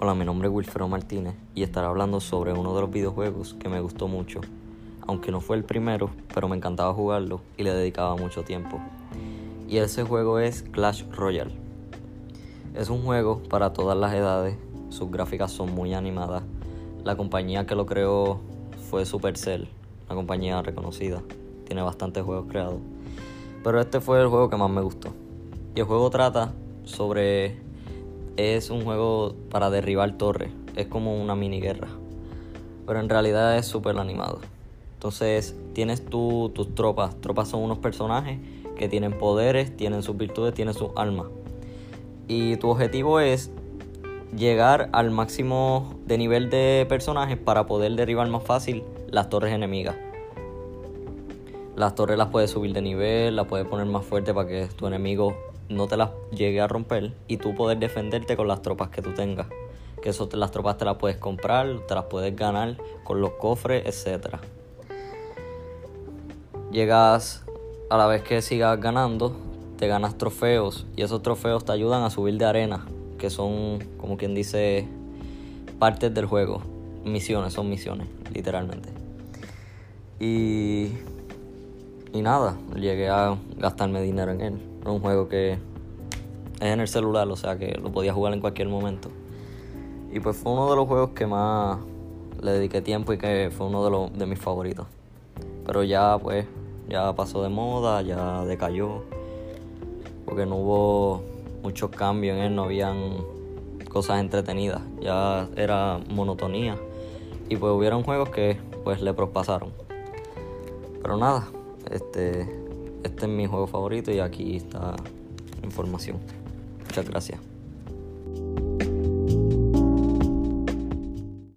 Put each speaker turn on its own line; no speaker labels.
Hola, mi nombre es Wilfredo Martínez y estaré hablando sobre uno de los videojuegos que me gustó mucho, aunque no fue el primero, pero me encantaba jugarlo y le dedicaba mucho tiempo. Y ese juego es Clash Royale. Es un juego para todas las edades, sus gráficas son muy animadas. La compañía que lo creó fue Supercell, una compañía reconocida, tiene bastantes juegos creados. Pero este fue el juego que más me gustó. Y el juego trata sobre es un juego para derribar torres. Es como una mini guerra. Pero en realidad es súper animado. Entonces tienes tus tropas. Tropas son unos personajes que tienen poderes, tienen sus virtudes, tienen sus armas. Y tu objetivo es llegar al máximo de nivel de personajes para poder derribar más fácil las torres enemigas. Las torres las puedes subir de nivel, las puedes poner más fuerte para que tu enemigo no te las llegue a romper y tú poder defenderte con las tropas que tú tengas. Que eso las tropas te las puedes comprar, te las puedes ganar con los cofres, etc. Llegas a la vez que sigas ganando, te ganas trofeos y esos trofeos te ayudan a subir de arena, que son como quien dice partes del juego. Misiones, son misiones, literalmente. Y, y nada, llegué a gastarme dinero en él un juego que es en el celular, o sea que lo podía jugar en cualquier momento. Y pues fue uno de los juegos que más le dediqué tiempo y que fue uno de, los, de mis favoritos. Pero ya pues, ya pasó de moda, ya decayó. Porque no hubo muchos cambios en él, no habían cosas entretenidas. Ya era monotonía. Y pues hubieron juegos que pues le prospasaron. Pero nada, este este es mi juego favorito y aquí está la información. Muchas gracias.